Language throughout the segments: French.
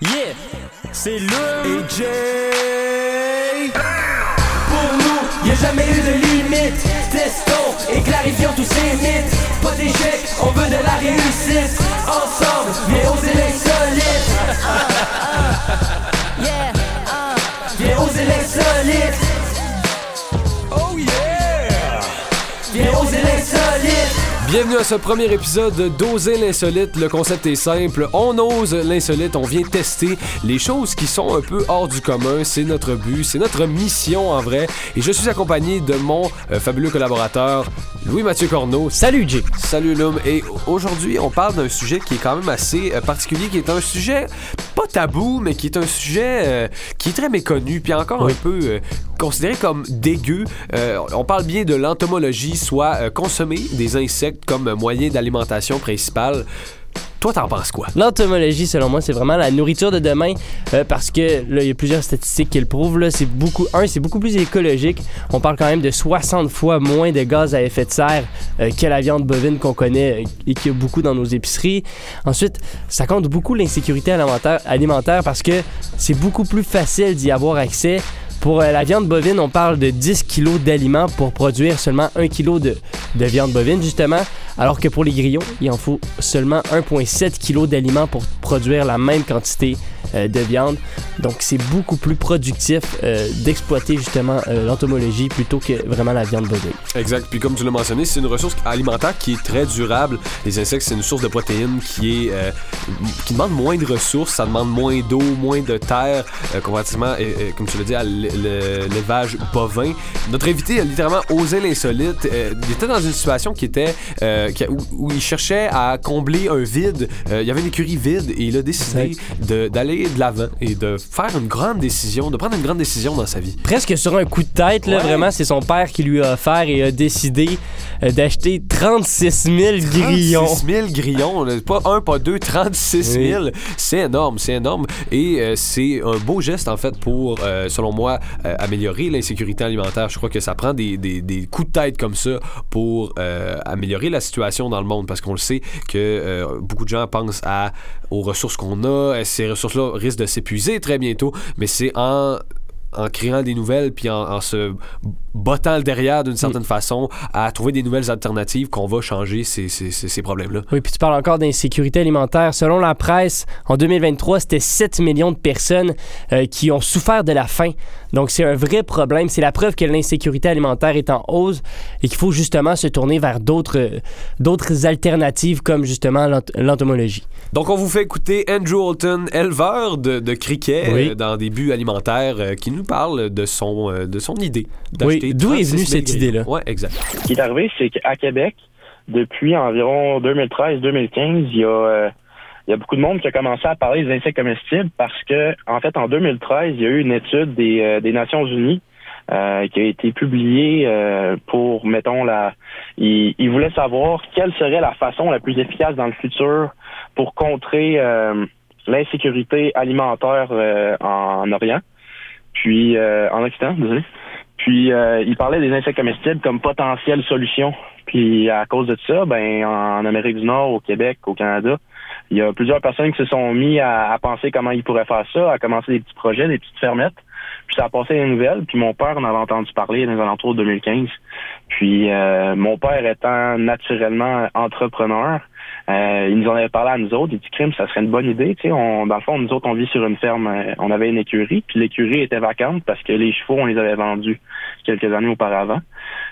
Yeah, c'est le Jay. Pour nous, y a jamais eu de limite. Testons et clarifions tous ces mythes. Pas d'échec, on veut de la réussite. Ensemble, viens oser l'insolite. Yeah, viens oser l'insolite. Bienvenue à ce premier épisode d'Oser l'insolite. Le concept est simple. On ose l'insolite. On vient tester les choses qui sont un peu hors du commun. C'est notre but. C'est notre mission en vrai. Et je suis accompagné de mon euh, fabuleux collaborateur, Louis-Mathieu Corneau. Salut Jay. Salut Lum. Et aujourd'hui, on parle d'un sujet qui est quand même assez euh, particulier, qui est un sujet pas tabou, mais qui est un sujet euh, qui est très méconnu, puis encore un peu euh, considéré comme dégueu. Euh, on parle bien de l'entomologie, soit consommer des insectes comme moyen d'alimentation principal. Toi, t'en penses quoi? L'entomologie, selon moi, c'est vraiment la nourriture de demain euh, parce que là, il y a plusieurs statistiques qui le prouvent. Là, c'est beaucoup, un, c'est beaucoup plus écologique. On parle quand même de 60 fois moins de gaz à effet de serre euh, que la viande bovine qu'on connaît euh, et qu'il y a beaucoup dans nos épiceries. Ensuite, ça compte beaucoup l'insécurité alimentaire, parce que c'est beaucoup plus facile d'y avoir accès. Pour la viande bovine, on parle de 10 kg d'aliments pour produire seulement 1 kg de viande bovine, justement, alors que pour les grillons, il en faut seulement 1,7 kg d'aliments pour produire la même quantité de viande. Donc, c'est beaucoup plus productif euh, d'exploiter justement euh, l'entomologie plutôt que vraiment la viande bovine. Exact. Puis comme tu l'as mentionné, c'est une ressource alimentaire qui est très durable. Les insectes, c'est une source de protéines qui est euh, qui demande moins de ressources, ça demande moins d'eau, moins de terre, euh, comparativement, euh, euh, comme tu l'as dit, à le- l'élevage bovin. Notre invité a littéralement osé l'insolite. Euh, il était dans une situation qui était euh, qui où, où il cherchait à combler un vide. Euh, il y avait une écurie vide et il a décidé de- d'aller de l'avant et de faire une grande décision, de prendre une grande décision dans sa vie. Presque sur un coup de tête, là, Ouais. vraiment, c'est son père qui lui a offert et a décidé euh, d'acheter 36 000 grillons. 36 000 grillons, pas un, pas deux, 36 000. C'est énorme, c'est énorme. Et euh, c'est un beau geste, en fait, pour, euh, selon moi, euh, améliorer l'insécurité alimentaire. Je crois que ça prend des, des- des coups de tête comme ça pour améliorer la situation dans le monde, parce qu'on le sait que beaucoup de gens pensent à, aux ressources qu'on a. Ces ressources-là risquent de s'épuiser très bientôt, mais c'est en créant des nouvelles puis en se bottant le derrière d'une certaine façon à trouver des nouvelles alternatives qu'on va changer ces, ces- ces- ces problèmes-là. Oui, puis tu parles encore d'insécurité alimentaire. Selon la presse, en 2023, c'était 7 millions de personnes euh, qui ont souffert de la faim. Donc, c'est un vrai problème. C'est la preuve que l'insécurité alimentaire est en hausse et qu'il faut justement se tourner vers d'autres euh, alternatives comme justement l'ent- l'entomologie. Donc, on vous fait écouter Andrew Holton, éleveur de, de criquets Oui. euh, dans des buts alimentaires, qui nous parle de son, de son idée. d'acheter Oui, d'où est 36 venue 000 cette idée-là? Ouais, exact. Ce qui est arrivé, c'est qu'à Québec, depuis environ 2013-2015, il y a euh, il y a beaucoup de monde qui a commencé à parler des insectes comestibles parce que, en fait, en 2013, il y a eu une étude des, euh, des Nations Unies euh, qui a été publiée euh, pour, mettons, la. Ils il voulaient savoir quelle serait la façon la plus efficace dans le futur pour contrer euh, l'insécurité alimentaire euh, en Orient, puis euh, en Occident, désolé. Puis euh, il parlait des insectes comestibles comme potentielle solution. Puis à cause de ça, ben en Amérique du Nord, au Québec, au Canada, il y a plusieurs personnes qui se sont mis à, à penser comment ils pourraient faire ça, à commencer des petits projets, des petites fermettes. Puis ça a passé les nouvelles. Puis mon père en avait entendu parler dans les alentours de 2015. Puis euh, mon père étant naturellement entrepreneur, euh, il nous en avait parlé à nous autres. Il dit crime, ça serait une bonne idée. Tu sais, on, dans le fond, nous autres, on vit sur une ferme. euh, On avait une écurie, puis l'écurie était vacante parce que les chevaux, on les avait vendus quelques années auparavant.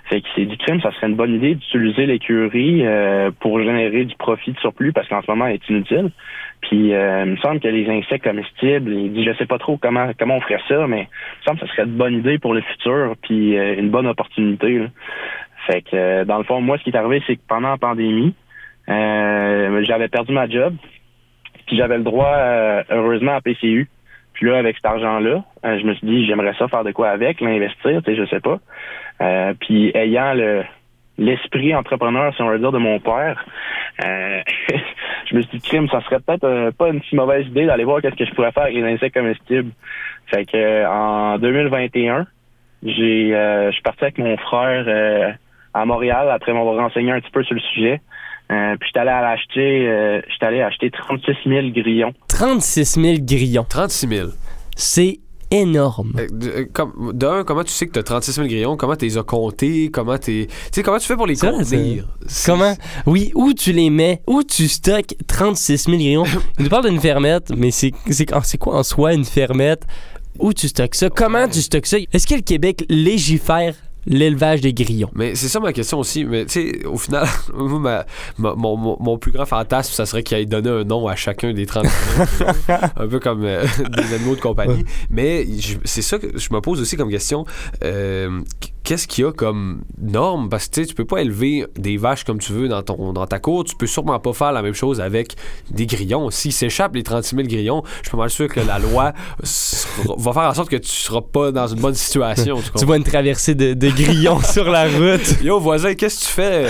Fait qu'il s'est dit crime, ça serait une bonne idée d'utiliser l'écurie euh, pour générer du profit de surplus parce qu'en ce moment, elle est inutile. Puis euh, il me semble que les insectes comestibles, il dit je sais pas trop comment comment on ferait ça, mais il me semble que ça serait une bonne idée pour le futur, puis euh, une bonne opportunité. là. Fait que euh, dans le fond, moi, ce qui est arrivé, c'est que pendant la pandémie, j'avais perdu ma job, puis j'avais le droit, euh, heureusement, à PCU. Puis là, avec cet argent-là, euh, je me suis dit, j'aimerais ça faire de quoi avec, l'investir, tu sais, je sais pas. Euh, puis ayant le l'esprit entrepreneur, si on veut dire, de mon père, euh, je me suis dit, crime, ça serait peut-être euh, pas une si mauvaise idée d'aller voir qu'est-ce que je pourrais faire avec les insectes comestibles. Fait que euh, en 2021, j'ai, euh, je suis parti avec mon frère euh, à Montréal après m'avoir renseigné un petit peu sur le sujet. Euh, puis j'étais allé à l'acheter, euh, j'étais allé acheter 36 000 grillons. 36 000 grillons. 36 000. C'est énorme. Euh, comme- D'un, comment tu sais que tu as 36 000 grillons? Comment tu les as comptés? Comment, t'es- tu sais, comment tu fais pour les Ça, contenir? C'est- Comment? Oui, où tu les mets? Où tu stockes 36 000 grillons? Il nous parle d'une fermette, mais c'est c'est- c'est quoi en soi une fermette? Où tu stockes ça? Comment tu stockes ça? Est-ce que le Québec légifère l'élevage des grillons? Mais c'est ça ma question aussi. Mais tu sais, au final, moi, ma- ma- mon, mon- mon plus grand fantasme, ça serait qu'il ait donné un nom à chacun des 30 Un peu comme euh, des animaux de compagnie. Mais c'est ça que je me pose aussi comme question. Euh, Qu'est-ce qu'il y a comme norme? Parce que tu sais, tu peux pas élever des vaches comme tu veux dans, ton, dans ta cour. Tu peux sûrement pas faire la même chose avec des grillons. S'ils s'échappent les 36 000 grillons, je suis pas mal sûr que la loi va faire en sorte que tu seras pas dans une bonne situation. tu Tu vois une traversée de, de grillons sur la route. Yo, voisin, qu'est-ce que tu fais?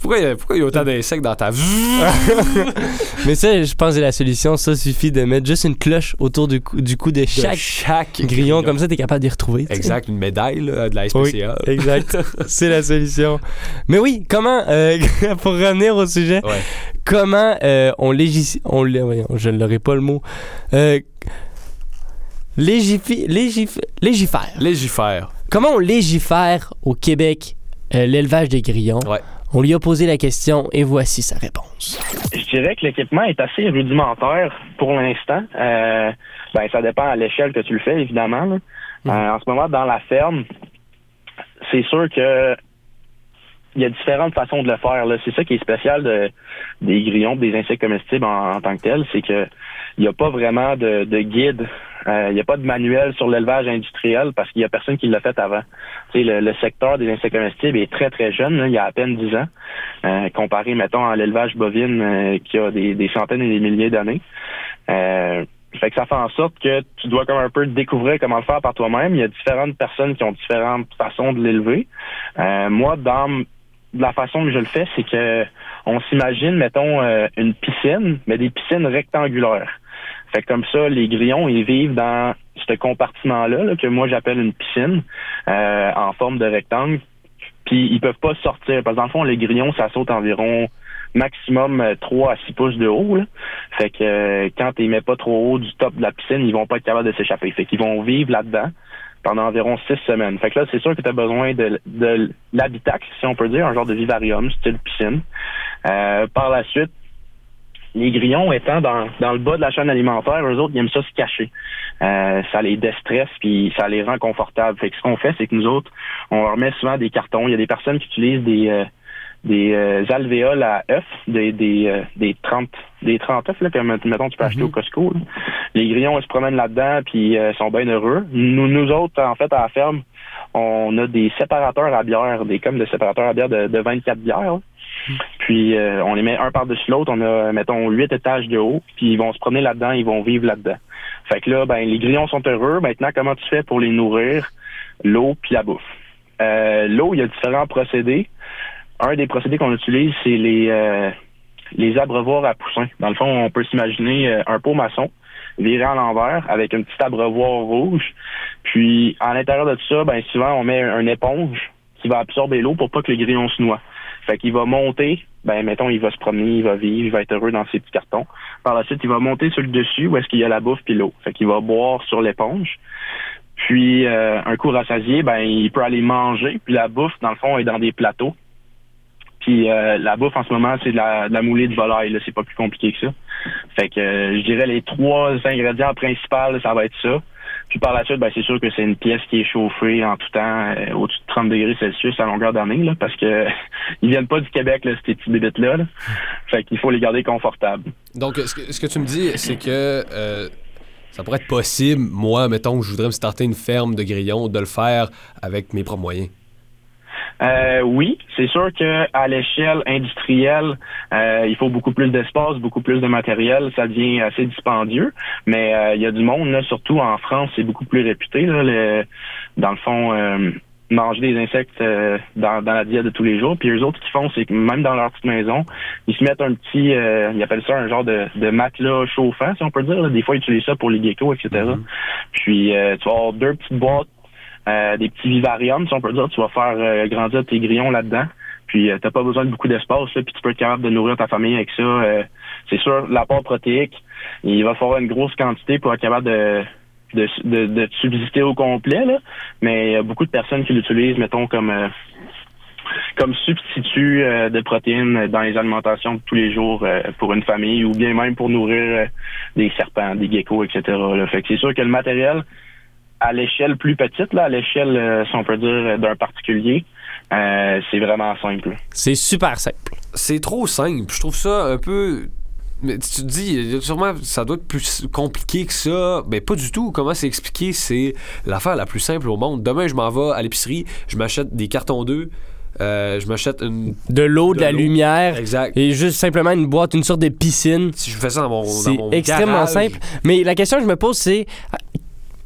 Pourquoi il y a, pourquoi il y a autant d'insectes dans ta vie? Mais ça, je pense que c'est la solution. Ça suffit de mettre juste une cloche autour du cou, du cou de chaque chaque grillon. Comme ça, t'es capable d'y retrouver. tu. Exact, une médaille là, de la Oui, SPCA. exact. c'est la solution. Mais oui, comment, euh, pour revenir au sujet, Ouais. comment euh, on légifère, on, je ne l'aurai pas le mot, euh, légifi- légif- légifère. Légifère. Comment on légifère au Québec euh, l'élevage des grillons? Ouais. On lui a posé la question et voici sa réponse. Je dirais que l'équipement est assez rudimentaire pour l'instant. Euh, ben, ça dépend à l'échelle que tu le fais, évidemment. là. Euh, en ce moment, dans la ferme, c'est sûr que il y a différentes façons de le faire. là. C'est ça qui est spécial de, des grillons, des insectes comestibles en, en tant que tel, c'est que il n'y a pas vraiment de, de guide. Euh, Il n'y a pas de manuel sur l'élevage industriel parce qu'il n'y a personne qui l'a fait avant. Le, le secteur des insectes comestibles est très, très jeune. il y a à peine 10 ans, euh, comparé, mettons, à l'élevage bovine euh, qui a des, des centaines et des milliers d'années. Fait que ça fait en sorte que tu dois comme un peu découvrir comment le faire par toi-même. Il y a différentes personnes qui ont différentes façons de l'élever. Euh, moi, dans la façon que je le fais, c'est que on s'imagine, mettons, euh, une piscine, mais des piscines rectangulaires. Fait que comme ça, les grillons, ils vivent dans ce compartiment-là, là, que moi j'appelle une piscine, euh, en forme de rectangle. Puis ils peuvent pas sortir. Parce que dans le fond, les grillons, ça saute environ maximum euh, 3 à 6 pouces de haut. Là. Fait que euh, quand tu mets pas trop haut du top de la piscine, ils vont pas être capables de s'échapper. Fait qu'ils vont vivre là-dedans pendant environ six semaines. Fait que là, c'est sûr que tu as besoin de, de l'habitacle, si on peut dire, un genre de vivarium, style piscine. Euh, par la suite, les grillons étant dans, dans le bas de la chaîne alimentaire, eux autres, ils aiment ça se cacher. Euh, ça les déstresse puis ça les rend confortables. Fait que ce qu'on fait, c'est que nous autres, on leur met souvent des cartons. Il y a des personnes qui utilisent des euh, des euh, alvéoles à œufs, des des euh, des 30 des 30 œufs là, comme mettons tu peux acheter au Costco. là. Les grillons ils se promènent là-dedans puis euh, sont bien heureux. Nous nous autres en fait à la ferme, on a des séparateurs à bière, des comme de séparateurs à bière de, de 24 bières. là. Puis euh, on les met un par-dessus l'autre, on a mettons huit étages de haut, puis ils vont se promener là-dedans, ils vont vivre là-dedans. Fait que là, ben les grillons sont heureux. Maintenant, comment tu fais pour les nourrir? L'eau puis la bouffe. Euh, L'eau, il y a différents procédés. Un des procédés qu'on utilise, c'est les euh, les abreuvoirs à poussins. Dans le fond, on peut s'imaginer euh, un pot maçon viré à l'envers avec un petit abreuvoir rouge. Puis à l'intérieur de tout ça, ben souvent on met une éponge qui va absorber l'eau pour pas que le grillon se noie. Fait qu'il va monter, ben mettons, il va se promener, il va vivre, il va être heureux dans ses petits cartons. Par la suite, il va monter sur le dessus où est-ce qu'il y a la bouffe puis l'eau. Fait qu'il va boire sur l'éponge. Puis euh, un coup rassasié, ben il peut aller manger. Puis la bouffe, dans le fond, est dans des plateaux. Puis euh, la bouffe en ce moment, c'est de la, moulée de volaille. Là, c'est pas plus compliqué que ça. Fait que euh, je dirais les trois ingrédients principaux, là, ça va être ça. Puis par la suite, ben, c'est sûr que c'est une pièce qui est chauffée en tout temps euh, au-dessus de 30 degrés Celsius à longueur d'année, là, parce que ils viennent pas du Québec, là, ces petits bébites là. Fait qu'il faut les garder confortables. Donc, ce que, ce que tu me dis, c'est que euh, ça pourrait être possible, moi, mettons que je voudrais me starter une ferme de grillons, de le faire avec mes propres moyens. Euh, oui, c'est sûr que à l'échelle industrielle, euh, il faut beaucoup plus d'espace, beaucoup plus de matériel, ça devient assez dispendieux. Mais euh, il y a du monde, là, surtout en France, c'est beaucoup plus réputé. Là, le- dans le fond, euh, manger des insectes euh, dans, dans la diète de tous les jours. Puis eux autres, ce qu'ils font, c'est que même dans leur petite maison, ils se mettent un petit, euh, ils appellent ça un genre de, de matelas chauffant, si on peut dire. là. Des fois, ils utilisent ça pour les geckos, etc. Puis euh, tu vas avoir deux petites boîtes euh, des petits vivariums, si on peut dire. Tu vas faire euh, grandir tes grillons là-dedans. Puis, euh, t'as pas besoin de beaucoup d'espace, puis tu peux être capable de nourrir ta famille avec ça. Euh, c'est sûr, l'apport protéique, il va falloir une grosse quantité pour être capable de, de, de, de te subsister au complet, là. Mais il y a beaucoup de personnes qui l'utilisent, mettons, comme euh, comme substitut euh, de protéines dans les alimentations de tous les jours euh, pour une famille ou bien même pour nourrir euh, des serpents, des geckos, etc. Là. Fait que c'est sûr que le matériel, à l'échelle plus petite, là, à l'échelle, euh, si on peut dire, d'un particulier, euh, c'est vraiment simple. C'est super simple. C'est trop simple. Je trouve ça un peu. Mais tu te dis, sûrement, ça doit être plus compliqué que ça. Mais pas du tout. Comment c'est expliqué? C'est l'affaire la plus simple au monde. Demain, je m'en vais à l'épicerie, je m'achète des cartons d'œufs, euh, je m'achète une. De l'eau, de, De la lumière. Exact. Et juste simplement une boîte, une sorte de piscine. Si je fais ça dans mon, dans C'est extrêmement garage, simple. Mais la question que je me pose, c'est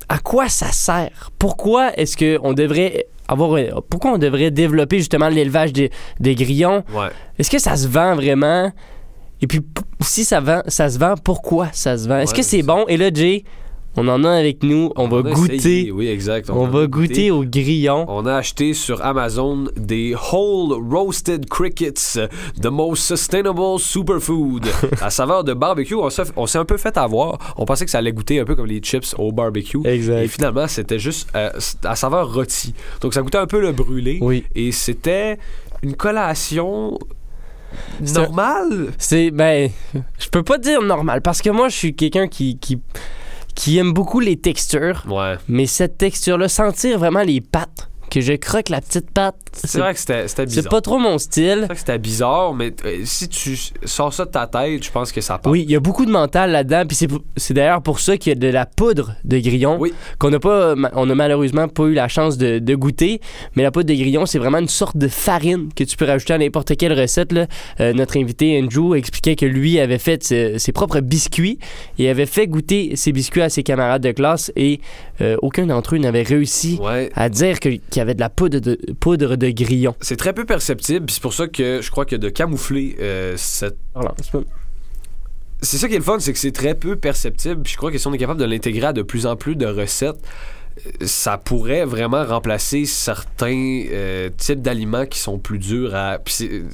à, quoi ça sert? Pourquoi est-ce qu'on devrait avoir pourquoi on devrait développer justement l'élevage des, des grillons? Ouais. Est-ce que ça se vend vraiment? Et puis, si ça, vend, ça se vend, pourquoi ça se vend? Est-ce Ouais, que c'est bon? Et là, Jay, on en a avec nous. On, va goûter. essayé, Oui, exact. On, va goûter au grillon. On a acheté sur Amazon des whole roasted crickets, the most sustainable superfood, à saveur de barbecue. On s'est un peu fait avoir. On pensait que ça allait goûter un peu comme les chips au barbecue. Et Exact. finalement, c'était juste euh, à saveur rôti. Donc ça goûtait un peu le brûlé. Oui. Et c'était une collation normale? C'est, ben, je peux pas dire normal parce que moi, je suis quelqu'un qui, qui, qui aime beaucoup les textures. Ouais. Mais cette texture-là, sentir vraiment les pattes, que je croque la petite patte, C'est vrai que c'était bizarre. c'est pas trop mon style. C'est vrai que c'était bizarre, mais euh, si tu sors ça de ta tête, je pense que ça passe. Oui, il y a beaucoup de mental là-dedans, puis c'est, d'ailleurs pour ça qu'il y a de la poudre de grillon Oui. qu'on n'a pas, on a malheureusement pas eu la chance de, de goûter. Mais la poudre de grillon, c'est vraiment une sorte de farine que tu peux rajouter à n'importe quelle recette. là. Euh, notre invité Andrew expliquait que lui avait fait ses, ses propres biscuits et avait fait goûter ses biscuits à ses camarades de classe et euh, aucun d'entre eux n'avait réussi Ouais. à dire que- qu'il y avait de la poudre de, poudre de grillon. C'est très peu perceptible, puis c'est pour ça que je crois que de camoufler euh, cette. Voilà, c'est ça qui est le fun, c'est que c'est très peu perceptible, puis je crois que si on est capable de l'intégrer à de plus en plus de recettes, euh, ça pourrait vraiment remplacer certains euh, types d'aliments qui sont plus durs à.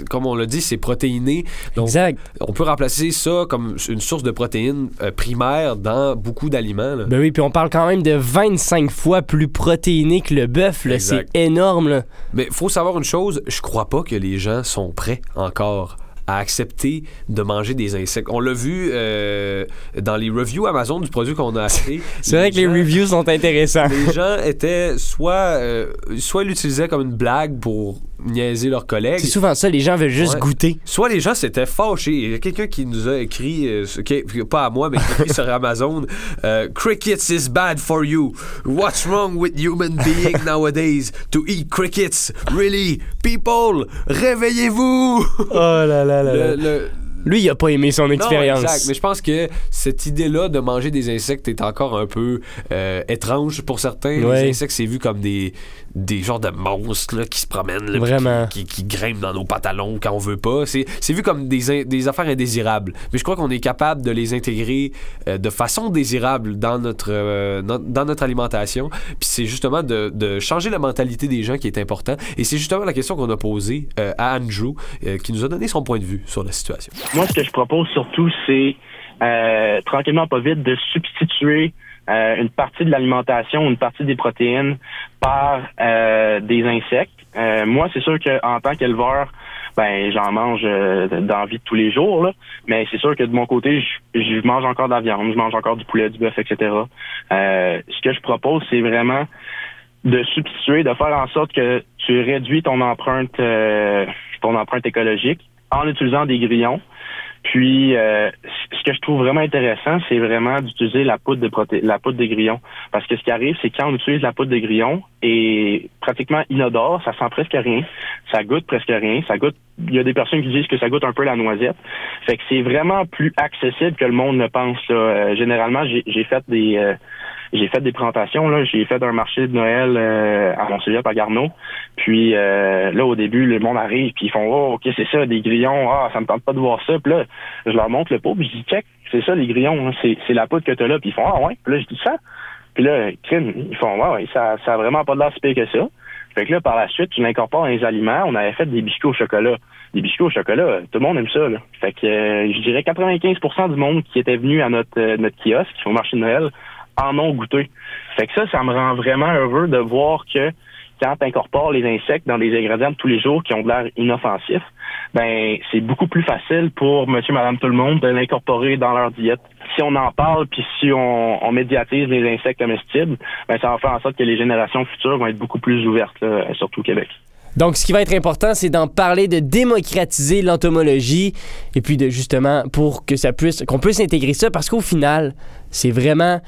Comme on l'a dit, c'est protéiné. Donc, Exact. on peut remplacer ça comme une source de protéines euh, primaire dans beaucoup d'aliments. Ben oui, puis on parle quand même de 25 fois plus protéiné que le bœuf. C'est énorme. Là. Mais faut savoir une chose, je crois pas que les gens sont prêts encore à accepter de manger des insectes. On l'a vu euh, dans les reviews Amazon du produit qu'on a acheté. C'est vrai que les reviews sont intéressants. Les gens étaient soit euh, soit ils l'utilisaient comme une blague pour niaiser leurs collègues. C'est souvent ça, les gens veulent juste Ouais. goûter. Soit les gens s'étaient fâchés. Il y a quelqu'un qui nous a écrit, euh, qui- pas à moi, mais qui a écrit sur Amazon euh, Crickets is bad for you. What's wrong with human being nowadays to eat crickets? Really? People, réveillez-vous! Oh là là Le- le- Lui, il a pas aimé son expérience. exact. Mais je pense que cette idée-là de manger des insectes est encore un peu euh, étrange pour certains. Ouais. Les insectes, c'est vu comme des, des genres de monstres là, qui se promènent, là, puis Vraiment. Qui, qui, qui grimpent dans nos pantalons quand on veut pas. C'est c'est vu comme des, des affaires indésirables. Mais je crois qu'on est capable de les intégrer euh, de façon désirable dans notre, euh, dans, dans notre alimentation. Puis c'est justement de, de changer la mentalité des gens qui est important. Et c'est justement la question qu'on a posée euh, à Andrew, euh, qui nous a donné son point de vue sur la situation. Moi, ce que je propose surtout, c'est euh, tranquillement pas vite de substituer euh, une partie de l'alimentation, une partie des protéines par euh, des insectes. Euh, moi, c'est sûr qu'en tant qu'éleveur, ben j'en mange euh, dans de tous les jours, là. mais c'est sûr que de mon côté, je, je mange encore de la viande, je mange encore du poulet, du bœuf, etc. Euh, ce que je propose, c'est vraiment de substituer, de faire en sorte que tu réduis ton empreinte, euh, ton empreinte écologique en utilisant des grillons. Puis, euh, ce que je trouve vraiment intéressant, c'est vraiment d'utiliser la poudre de proté la poudre de grillon. Parce que ce qui arrive, c'est quand on utilise la poudre de grillon, et pratiquement inodore, ça sent presque rien, ça goûte presque rien, ça goûte. Il y a des personnes qui disent que ça goûte un peu la noisette. Fait que c'est vraiment plus accessible que le monde ne pense. là. Euh, généralement, j'ai fait des euh, j'ai fait des présentations là, j'ai fait un marché de Noël euh, à mon cégep à Garneau. Puis euh, là au début, le monde arrive puis ils font "Oh, OK, c'est ça des grillons. Ah, ça me tente pas de voir ça." Puis là, je leur montre le pot, puis je dis "Check, c'est ça les grillons, hein. c'est la poudre que tu as là." Puis ils font "Ah ouais." Puis là je dis ça. Puis là, ils font "Ouais, ouais, ça ça a vraiment pas de l'air que ça." Fait que là, par la suite, tu l'incorpores dans les aliments. On avait fait des biscuits au chocolat. Des biscuits au chocolat, tout le monde aime ça. Là. Fait que euh, je dirais 95% du monde qui était venu à notre, euh, notre kiosque, au marché de Noël, en ont goûté. Fait que ça, ça me rend vraiment heureux de voir que quand tu incorpores les insectes dans des ingrédients de tous les jours qui ont de l'air inoffensifs, ben c'est beaucoup plus facile pour monsieur, madame, tout le monde de l'incorporer dans leur diète. Si on en parle, puis si on, on, médiatise les insectes comestibles, ben ça va faire en sorte que les générations futures vont être beaucoup plus ouvertes, là, surtout au Québec. Donc, ce qui va être important, c'est d'en parler, de démocratiser l'entomologie, et puis de justement pour que ça puisse, qu'on puisse intégrer ça, parce qu'au final, c'est vraiment.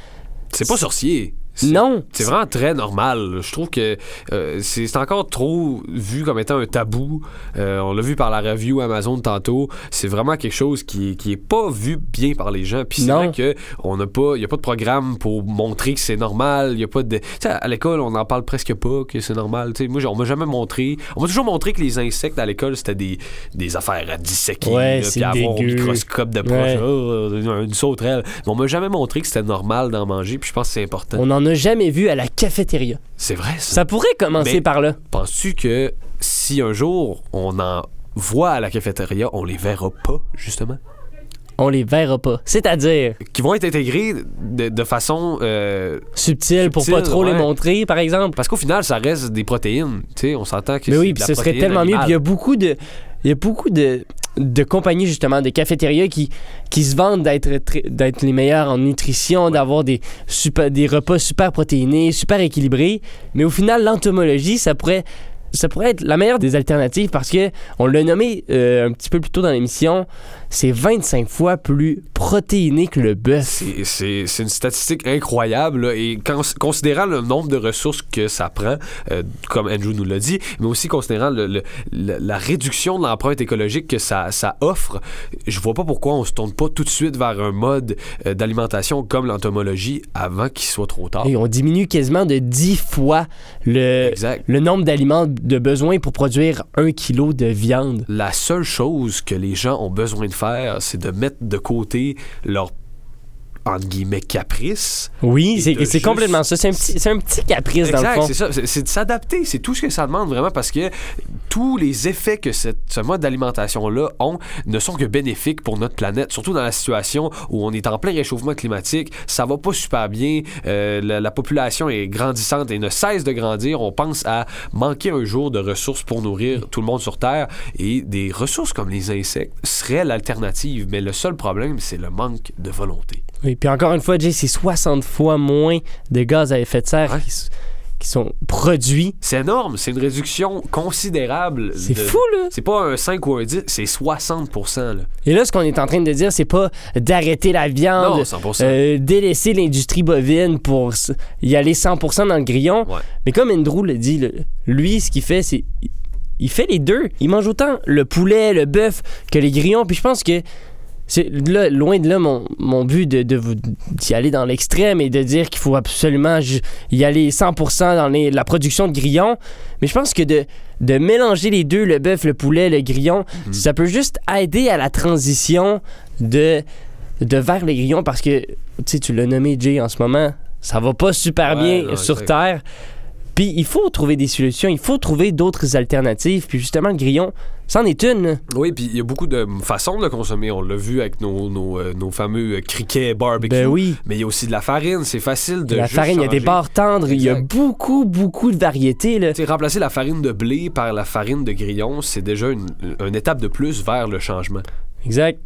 C'est pas sorcier. Non. C'est vraiment très normal. Je trouve que euh, c'est encore trop vu comme étant un tabou. Euh, on l'a vu par la review Amazon tantôt. C'est vraiment quelque chose qui, qui est pas vu bien par les gens. Puis c'est vrai que on n'a pas, il y a pas de programme pour montrer que c'est normal. Y a pas de, à l'école on en parle presque pas que c'est normal. T'sais, moi on m'a jamais montré. On m'a toujours montré que les insectes à l'école c'était des, des affaires à disséquer, ouais, puis avoir un microscope de proche, oh, une sauterelle. Mais on m'a jamais montré que c'était normal d'en manger. Puis je pense que c'est important jamais vu à la cafétéria. C'est vrai, ça. Ça pourrait commencer par là. Penses-tu que si un jour on en voit à la cafétéria, on les verra pas, justement? on les verra pas. C'est-à-dire? Qui vont être intégrés de, façon. Euh, subtile, pour pas trop les montrer, par exemple. Parce qu'au final, ça reste des protéines. Tu sais, on s'entend que Mais oui, puis ce serait tellement mieux. Puis il y a beaucoup de. Il y a beaucoup de, de compagnies, justement, de cafétérias qui, qui se vendent d'être, d'être les meilleurs en nutrition, d'avoir des, super, des repas super protéinés, super équilibrés. Mais au final, l'entomologie, ça pourrait ça pourrait être la meilleure des alternatives parce que on l'a nommé euh, un petit peu plus tôt dans l'émission, c'est 25 fois plus protéiné que le bœuf. C'est une statistique incroyable et considérant le nombre de ressources que ça prend, euh, comme Andrew nous l'a dit, mais aussi considérant le, la réduction de l'empreinte écologique que ça, ça, offre, je vois pas pourquoi on se tourne pas tout de suite vers un mode euh, d'alimentation comme l'entomologie avant qu'il soit trop tard. Et on diminue quasiment de 10 fois le, le nombre d'aliments de besoin pour produire un kilo de viande. La seule chose que les gens ont besoin de faire, c'est de mettre de côté leur entre guillemets, caprice. Oui, c'est complètement ça. C'est un, petit, un petit caprice dans le fond. c'est ça. C'est de s'adapter. C'est tout ce que ça demande vraiment parce que tous les effets que cette, ce mode d'alimentation-là ont ne sont que bénéfiques pour notre planète, surtout dans la situation où on est en plein réchauffement climatique. Ça va pas super bien. Euh, la, population est grandissante et ne cesse de grandir. On pense à manquer un jour de ressources pour nourrir tout le monde sur Terre et des ressources comme les insectes seraient l'alternative. Mais le seul problème, c'est le manque de volonté. Oui, puis encore une fois, Jay, c'est 60 fois moins de gaz à effet de serre qui, sont produits. C'est énorme, c'est une réduction considérable. C'est fou, là. C'est pas un 5 ou un 10, c'est 60 là. Et là, ce qu'on est en train de dire, c'est pas d'arrêter la viande, euh, délaisser l'industrie bovine pour y aller 100% dans le grillon. Mais comme Andrew le dit, lui, ce qu'il fait, c'est il fait les deux. Il mange autant le poulet, le bœuf que les grillons. Puis je pense que c'est loin de là mon, mon but de, de d'y aller dans l'extrême et de dire qu'il faut absolument y aller 100% dans la production de grillons. Mais je pense que de, de mélanger les deux, le bœuf, le poulet, le grillon, mhm. ça peut juste aider à la transition de, de vers les grillons parce que, tu tu l'as nommé Jay en ce moment, ça va pas super bien sur Terre. Puis il faut trouver des solutions, il faut trouver d'autres alternatives. Puis justement, le grillon, c'en est une. Oui, puis il y a beaucoup de façons de consommer. On l'a vu avec nos, nos, euh, nos fameux criquets barbecue. Ben oui. Mais il y a aussi de la farine. C'est facile de. La farine, il y a des barres tendres. Il y a beaucoup, beaucoup de variétés. Là. remplacer la farine de blé par la farine de grillon, c'est déjà une, une étape de plus vers le changement. Exact.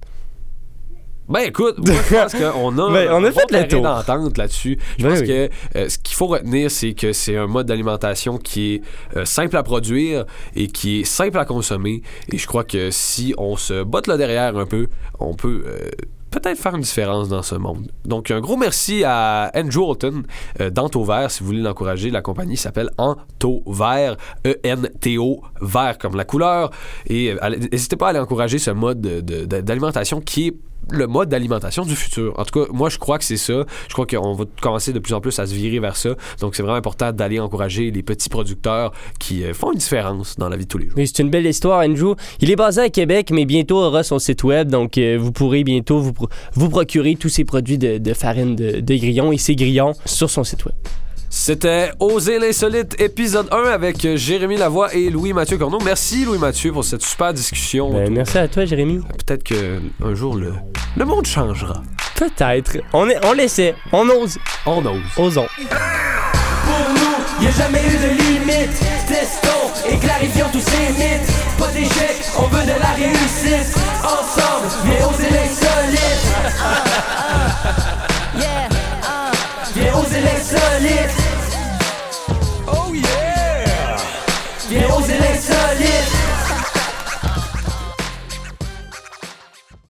Ben écoute, moi, je pense qu'on a, ben, on a fait le d'entente là-dessus. Je ben pense que euh, ce qu'il faut retenir, c'est que c'est un mode d'alimentation qui est euh, simple à produire et qui est simple à consommer. Et je crois que si on se botte là derrière un peu, on peut euh, peut-être faire une différence dans ce monde. Donc, un gros merci à Andrew Holton d'Anto Vert. Si vous voulez l'encourager, la compagnie s'appelle Anto Vert, E-N-T-O, vert comme la couleur. Et n'hésitez pas à aller encourager ce mode d'alimentation qui est le mode d'alimentation du futur. En tout cas, moi, je crois que c'est ça. Je crois qu'on va commencer de plus en plus à se virer vers ça. Donc, c'est vraiment important d'aller encourager les petits producteurs qui euh, font une différence dans la vie de tous les jours. C'est une belle histoire, Andrew. Il est basé à Québec, mais bientôt aura son site web. Donc, euh, vous pourrez bientôt vous, procurer tous ces produits de, farine de, de grillons et ses grillons sur son site web. C'était Oser l'insolite, épisode 1 avec euh, Jérémy Lavoie et Louis-Mathieu Corneau. Merci Louis-Mathieu pour cette super discussion. Ben, merci à toi, Jérémy. Peut-être qu'un jour le, le monde changera. Peut-être. On, est, on l'essaie. On ose. On ose. Osons. Pour nous, y a jamais eu de limite. Testons et clarifions tous ces mythes. Pas d'échec, on veut de la réussite. Ensemble, viens oser l'insolite. Viens oser l'insolite. Yeah, who's the next turn? Yeah.